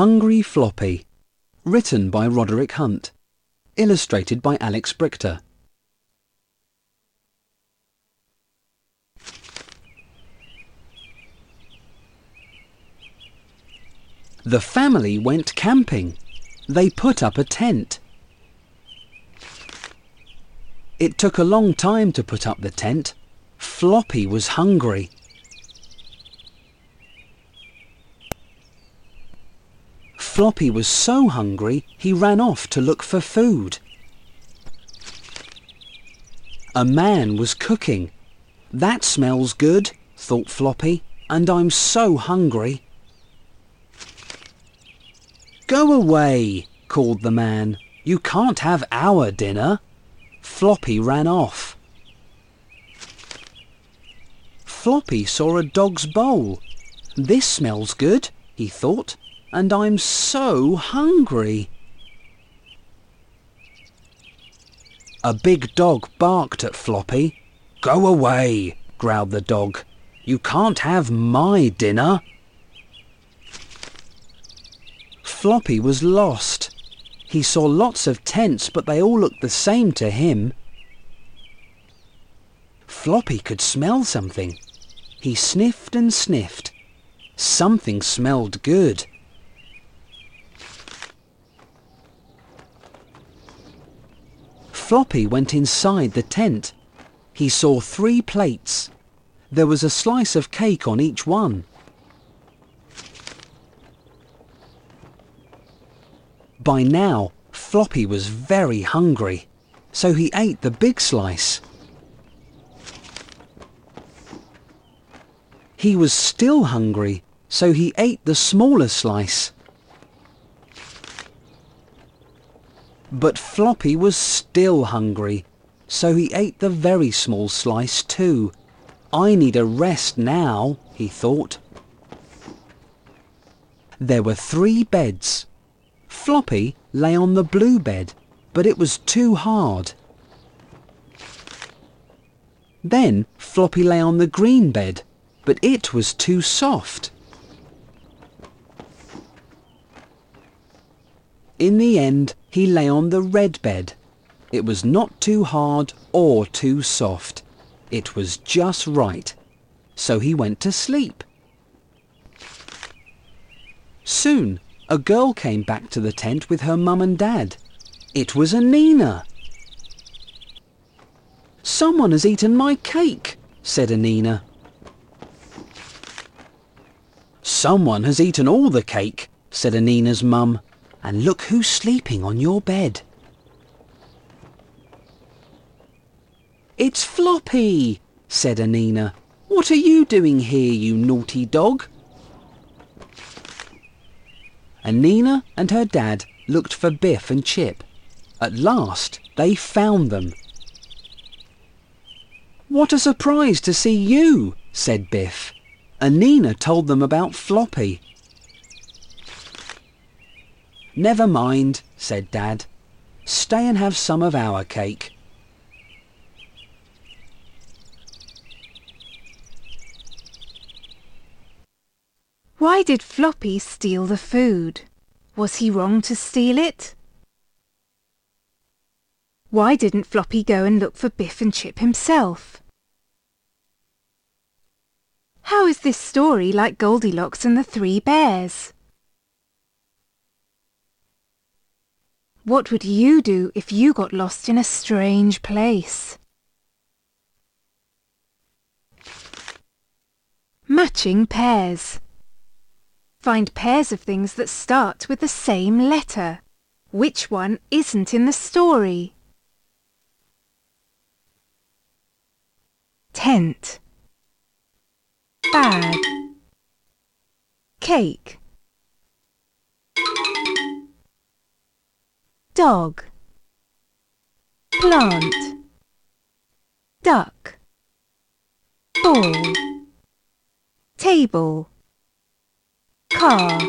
Hungry Floppy. Written by Roderick Hunt. Illustrated by Alex Brychta. The family went camping. They put up a tent. It took a long time to put up the tent. Floppy was hungry. Floppy was so hungry he ran off to look for food. A man was cooking. That smells good, thought Floppy, and I'm so hungry. Go away, called the man. You can't have our dinner. Floppy ran off. Floppy saw a dog's bowl. This smells good, he thought, and I'm so hungry. A big dog barked at Floppy. Go away, growled the dog. You can't have my dinner. Floppy was lost. He saw lots of tents, but they all looked the same to him. Floppy could smell something. He sniffed and sniffed. Something smelled good. Floppy went inside the tent. He saw three plates. There was a slice of cake on each one. By now, Floppy was very hungry, so he ate the big slice. He was still hungry, so he ate the smaller slice. But Floppy was still hungry, so he ate the very small slice too. I need a rest now, he thought. There were three beds. Floppy lay on the blue bed, but it was too hard. Then Floppy lay on the green bed, but it was too soft. In the end, he lay on the red bed. It was not too hard or too soft. It was just right. So he went to sleep. Soon, a girl came back to the tent with her mum and dad. It was Anina. Someone has eaten my cake, said Anina. Someone has eaten all the cake, said Anina's mum. And look who's sleeping on your bed. It's Floppy, said Anina. What are you doing here, you naughty dog? Anina and her dad looked for Biff and Chip. At last, they found them. What a surprise to see you, said Biff. Anina told them about Floppy. Never mind, said Dad. Stay and have some of our cake. Why did Floppy steal the food? Was he wrong to steal it? Why didn't Floppy go and look for Biff and Chip himself? How is this story like Goldilocks and the Three Bears? What would you do if you got lost in a strange place? Matching pairs. Find pairs of things that start with the same letter. Which one isn't in the story? Tent Bag Cake Dog. Plant. Duck. Ball. Table. Car